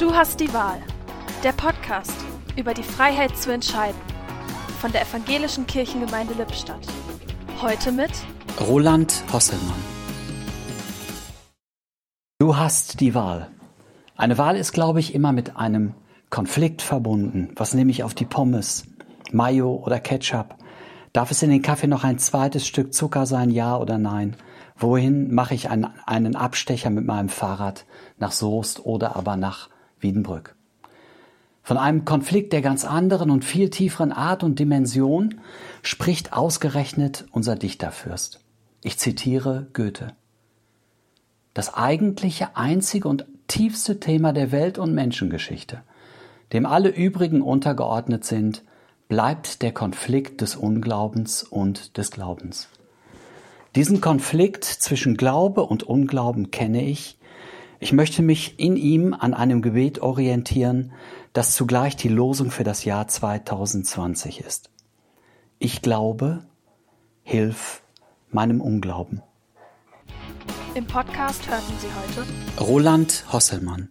Du hast die Wahl. Der Podcast über die Freiheit zu entscheiden. Von der Evangelischen Kirchengemeinde Lippstadt. Heute mit Roland Hosselmann. Du hast die Wahl. Eine Wahl ist, glaube ich, immer mit einem Konflikt verbunden. Was nehme ich auf die Pommes? Mayo oder Ketchup? Darf es in den Kaffee noch ein zweites Stück Zucker sein, ja oder nein? Wohin mache ich einen, einen Abstecher mit meinem Fahrrad? Nach Soest oder aber nach Wiedenbrück? Von einem Konflikt der ganz anderen und viel tieferen Art und Dimension spricht ausgerechnet unser Dichterfürst. Ich zitiere Goethe. Das eigentliche, einzige und tiefste Thema der Welt- und Menschengeschichte, dem alle übrigen untergeordnet sind, bleibt der Konflikt des Unglaubens und des Glaubens. Diesen Konflikt zwischen Glaube und Unglauben kenne ich. Ich möchte mich in ihm an einem Gebet orientieren, das zugleich die Losung für das Jahr 2020 ist. Ich glaube, hilf meinem Unglauben. im Podcast hörten Sie heute Roland Hosselmann